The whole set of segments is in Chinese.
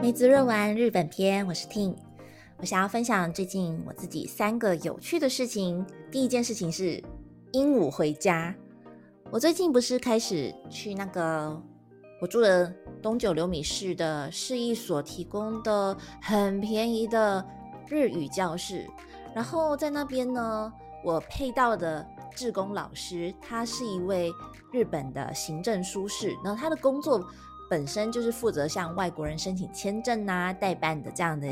梅子热玩日本篇，我是 Ting。我想要分享最近我自己三个有趣的事情。第一件事情是鹦鹉回家。我最近不是开始去那个我住的东九流米市的市役所提供的很便宜的日语教室，然后在那边呢，我配到的志工老师，他是一位日本的行政书士，然后他的工作。本身就是负责向外国人申请签证啊、代办的这样的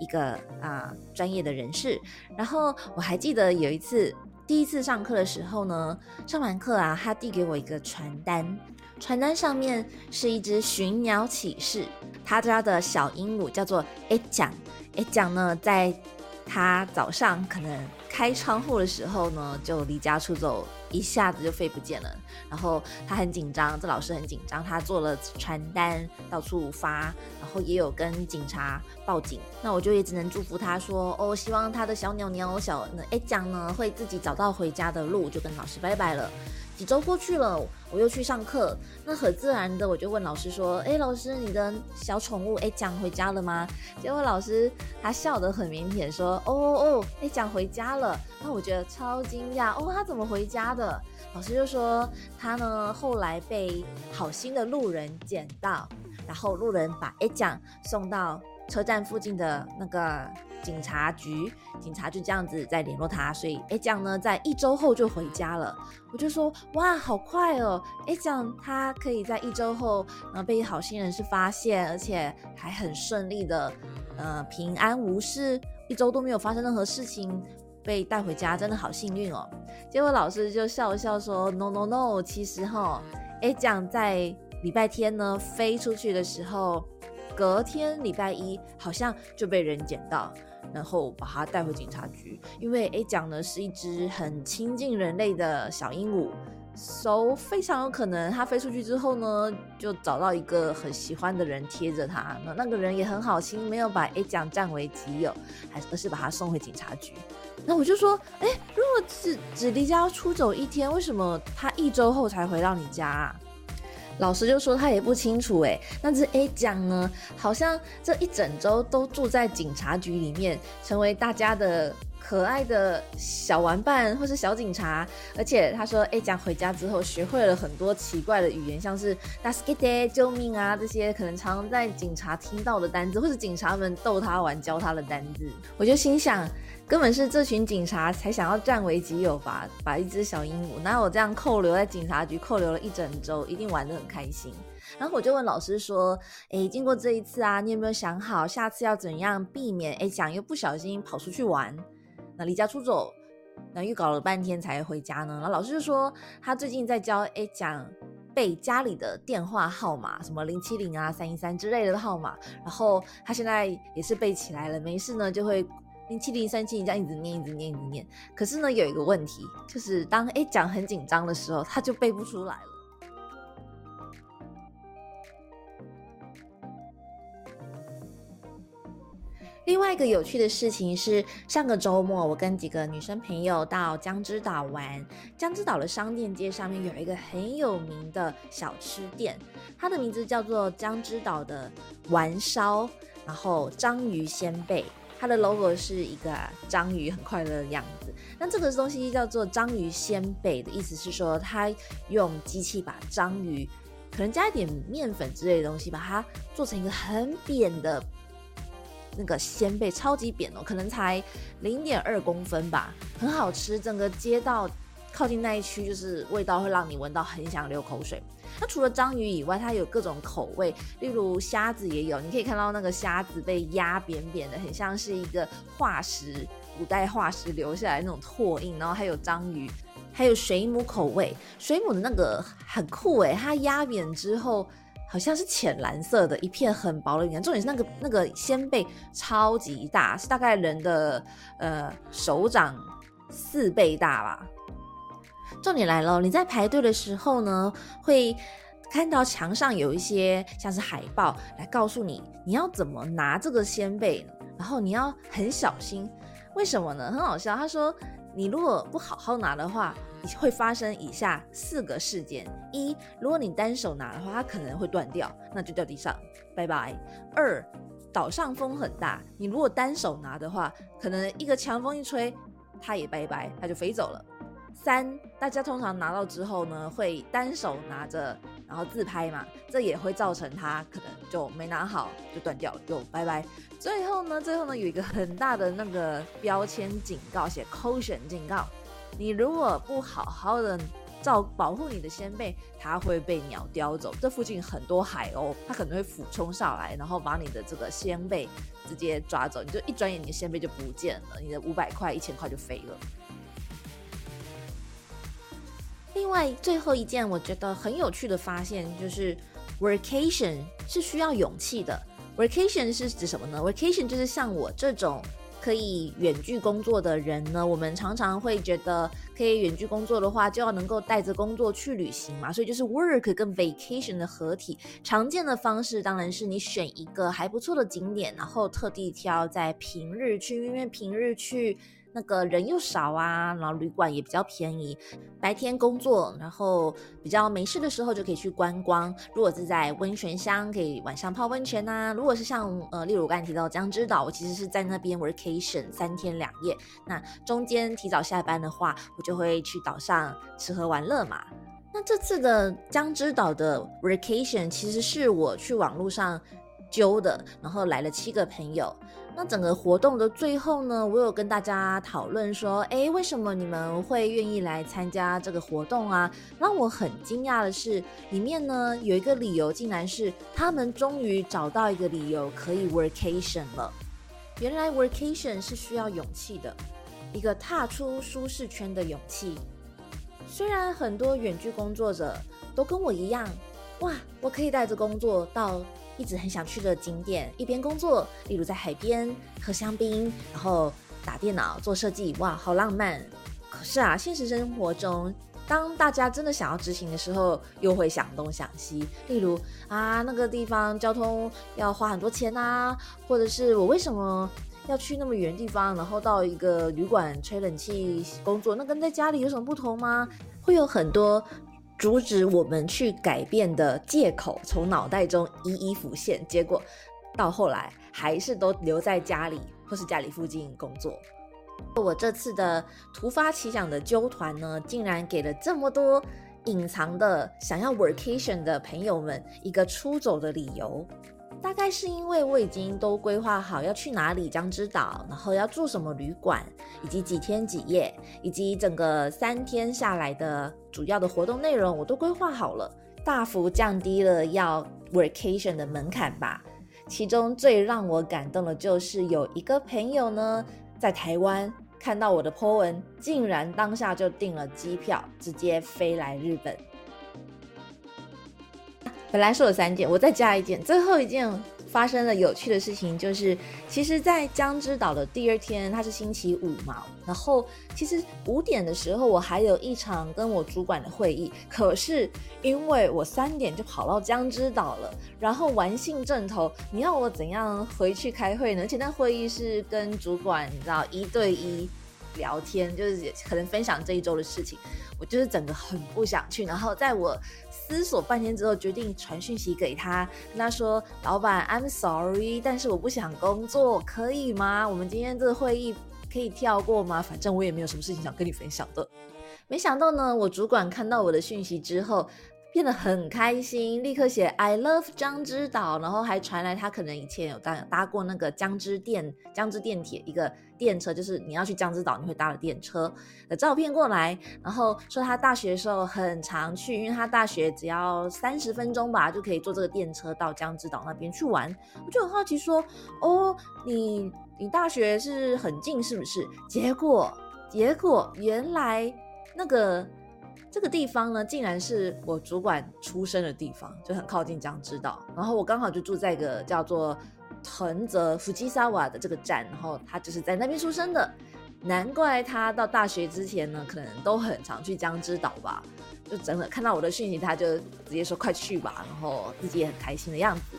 一个啊专业的人士。然后我还记得有一次第一次上课的时候呢，上完课啊，他递给我一个传单，传单上面是一只寻鸟启事，他家的小鹦鹉叫做 A 奖，A 奖呢，在他早上可能开窗户的时候呢，就离家出走。一下子就飞不见了，然后他很紧张，这老师很紧张，他做了传单到处发，然后也有跟警察报警。那我就也只能祝福他说，哦，希望他的小鸟鸟小那哎讲呢会自己找到回家的路，就跟老师拜拜了。几周过去了，我又去上课，那很自然的我就问老师说：“哎，老师，你的小宠物哎讲回家了吗？”结果老师他笑得很腼腆说：“哦哦哦，哎讲回家了。”那我觉得超惊讶哦，他怎么回家的？老师就说他呢后来被好心的路人捡到，然后路人把哎讲送到。车站附近的那个警察局，警察就这样子在联络他，所以 A 酱呢，在一周后就回家了。我就说哇，好快哦！！A 酱他可以在一周后，然后被好心人士发现，而且还很顺利的，呃，平安无事，一周都没有发生任何事情，被带回家，真的好幸运哦。结果老师就笑了笑说：“No No No，其实哈，，A 酱在礼拜天呢飞出去的时候。”隔天礼拜一好像就被人捡到，然后把它带回警察局。因为 A 讲呢是一只很亲近人类的小鹦鹉，so 非常有可能它飞出去之后呢，就找到一个很喜欢的人贴着它。那那个人也很好心，没有把 A 讲占为己有，还而是把它送回警察局。那我就说，哎，如果只只离家出走一天，为什么他一周后才回到你家？啊？老师就说他也不清楚哎，那只 A 讲呢，好像这一整周都住在警察局里面，成为大家的。可爱的小玩伴或是小警察，而且他说，哎，讲回家之后学会了很多奇怪的语言，像是 “daskite” 救命啊这些可能常在警察听到的单字，或是警察们逗他玩教他的单字。我就心想，根本是这群警察才想要占为己有吧，把一只小鹦鹉拿我这样扣留在警察局扣留了一整周，一定玩得很开心。然后我就问老师说，哎，经过这一次啊，你有没有想好下次要怎样避免哎讲又不小心跑出去玩？那离家出走，那又搞了半天才回家呢。然后老师就说，他最近在教哎讲背家里的电话号码，什么零七零啊、三一三之类的号码。然后他现在也是背起来了，没事呢就会零七零三七零这样一直念、一直念、一直念。可是呢有一个问题，就是当哎讲很紧张的时候，他就背不出来了。另外一个有趣的事情是，上个周末我跟几个女生朋友到江之岛玩。江之岛的商店街上面有一个很有名的小吃店，它的名字叫做江之岛的丸烧，然后章鱼鲜贝。它的 logo 是一个章鱼很快乐的样子。那这个东西叫做章鱼鲜贝的意思是说，它用机器把章鱼可能加一点面粉之类的东西，把它做成一个很扁的。那个鲜贝超级扁哦，可能才零点二公分吧，很好吃。整个街道靠近那一区，就是味道会让你闻到很想流口水。那除了章鱼以外，它有各种口味，例如虾子也有。你可以看到那个虾子被压扁扁的，很像是一个化石，古代化石留下来那种拓印。然后还有章鱼，还有水母口味。水母的那个很酷诶，它压扁之后。好像是浅蓝色的一片很薄的云，重点是那个那个鲜贝超级大，是大概人的呃手掌四倍大吧。重点来了，你在排队的时候呢，会看到墙上有一些像是海报来告诉你你要怎么拿这个鲜贝，然后你要很小心。为什么呢？很好笑，他说你如果不好好拿的话。会发生以下四个事件：一，如果你单手拿的话，它可能会断掉，那就掉地上，拜拜。二，岛上风很大，你如果单手拿的话，可能一个强风一吹，它也拜拜，它就飞走了。三，大家通常拿到之后呢，会单手拿着，然后自拍嘛，这也会造成它可能就没拿好，就断掉了，就拜拜。最后呢，最后呢，有一个很大的那个标签警告，写 caution 警告，你如果不好好的照保护你的先贝，它会被鸟叼走。这附近很多海鸥，它可能会俯冲上来，然后把你的这个先贝直接抓走，你就一转眼，你的先贝就不见了，你的五百块、一千块就飞了。另外，最后一件我觉得很有趣的发现就是，vacation 是需要勇气的。vacation 是指什么呢？vacation 就是像我这种可以远距工作的人呢，我们常常会觉得可以远距工作的话，就要能够带着工作去旅行嘛，所以就是 work 跟 vacation 的合体。常见的方式当然是你选一个还不错的景点，然后特地挑在平日去，因为平日去。那个人又少啊，然后旅馆也比较便宜，白天工作，然后比较没事的时候就可以去观光。如果是在温泉乡，可以晚上泡温泉呐。如果是像呃，例如我刚才提到江之岛，我其实是在那边 vacation 三天两夜。那中间提早下班的话，我就会去岛上吃喝玩乐嘛。那这次的江之岛的 vacation 其实是我去网络上。揪的，然后来了七个朋友。那整个活动的最后呢，我有跟大家讨论说，哎，为什么你们会愿意来参加这个活动啊？让我很惊讶的是，里面呢有一个理由，竟然是他们终于找到一个理由可以 workation 了。原来 workation 是需要勇气的，一个踏出舒适圈的勇气。虽然很多远距工作者都跟我一样，哇，我可以带着工作到。一直很想去的景点，一边工作，例如在海边喝香槟，然后打电脑做设计，哇，好浪漫。可是啊，现实生活中，当大家真的想要执行的时候，又会想东想西。例如啊，那个地方交通要花很多钱啊，或者是我为什么要去那么远的地方，然后到一个旅馆吹冷气工作，那跟在家里有什么不同吗？会有很多。阻止我们去改变的借口从脑袋中一一浮现，结果到后来还是都留在家里或是家里附近工作。我这次的突发奇想的揪团呢，竟然给了这么多隐藏的想要 vacation 的朋友们一个出走的理由。大概是因为我已经都规划好要去哪里江之岛，然后要住什么旅馆，以及几天几夜，以及整个三天下来的主要的活动内容，我都规划好了，大幅降低了要 vacation 的门槛吧。其中最让我感动的就是有一个朋友呢，在台湾看到我的 po 文，竟然当下就订了机票，直接飞来日本。本来说有三件，我再加一件。最后一件发生了有趣的事情，就是其实，在江之岛的第二天，它是星期五嘛。然后，其实五点的时候，我还有一场跟我主管的会议。可是，因为我三点就跑到江之岛了，然后玩性正头，你要我怎样回去开会呢？而且那会议是跟主管，你知道一对一聊天，就是可能分享这一周的事情。我就是整个很不想去。然后，在我。思索半天之后，决定传讯息给他，跟他说：“老板，I'm sorry，但是我不想工作，可以吗？我们今天这个会议可以跳过吗？反正我也没有什么事情想跟你分享的。”没想到呢，我主管看到我的讯息之后。变得很开心，立刻写 I love 江之岛，然后还传来他可能以前有搭搭过那个江之电江之电铁一个电车，就是你要去江之岛你会搭的电车的照片过来，然后说他大学的时候很常去，因为他大学只要三十分钟吧就可以坐这个电车到江之岛那边去玩。我就很好奇说，哦，你你大学是很近是不是？结果结果原来那个。这个地方呢，竟然是我主管出生的地方，就很靠近江之岛。然后我刚好就住在一个叫做藤泽福吉萨瓦的这个站，然后他就是在那边出生的。难怪他到大学之前呢，可能都很常去江之岛吧。就真的看到我的讯息，他就直接说快去吧，然后自己也很开心的样子。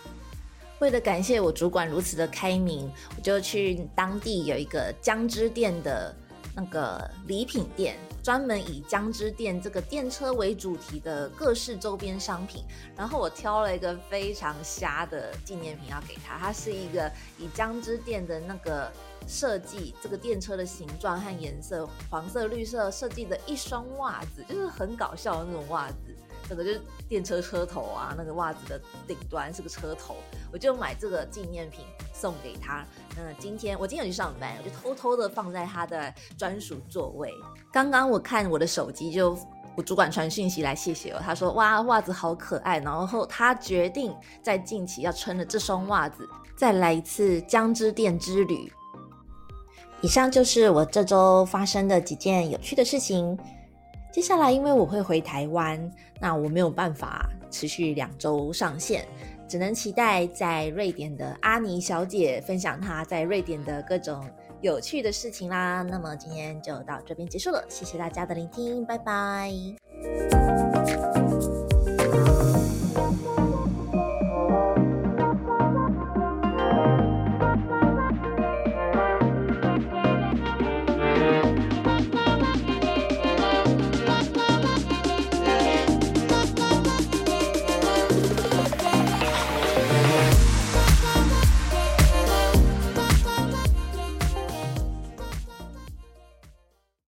为了感谢我主管如此的开明，我就去当地有一个江之店的。那个礼品店，专门以江之电这个电车为主题的各式周边商品。然后我挑了一个非常瞎的纪念品要给他，它是一个以江之电的那个设计，这个电车的形状和颜色，黄色、绿色设计的一双袜子，就是很搞笑的那种袜子。这个就是电车车头啊，那个袜子的顶端是个车头，我就买这个纪念品送给他。那今天我今天有去上班，我就偷偷的放在他的专属座位。刚刚我看我的手机，就我主管传讯息来谢谢我，他说哇袜子好可爱，然后他决定在近期要穿着这双袜子再来一次江之电之旅。以上就是我这周发生的几件有趣的事情。接下来，因为我会回台湾，那我没有办法持续两周上线，只能期待在瑞典的阿尼小姐分享她在瑞典的各种有趣的事情啦。那么今天就到这边结束了，谢谢大家的聆听，拜拜。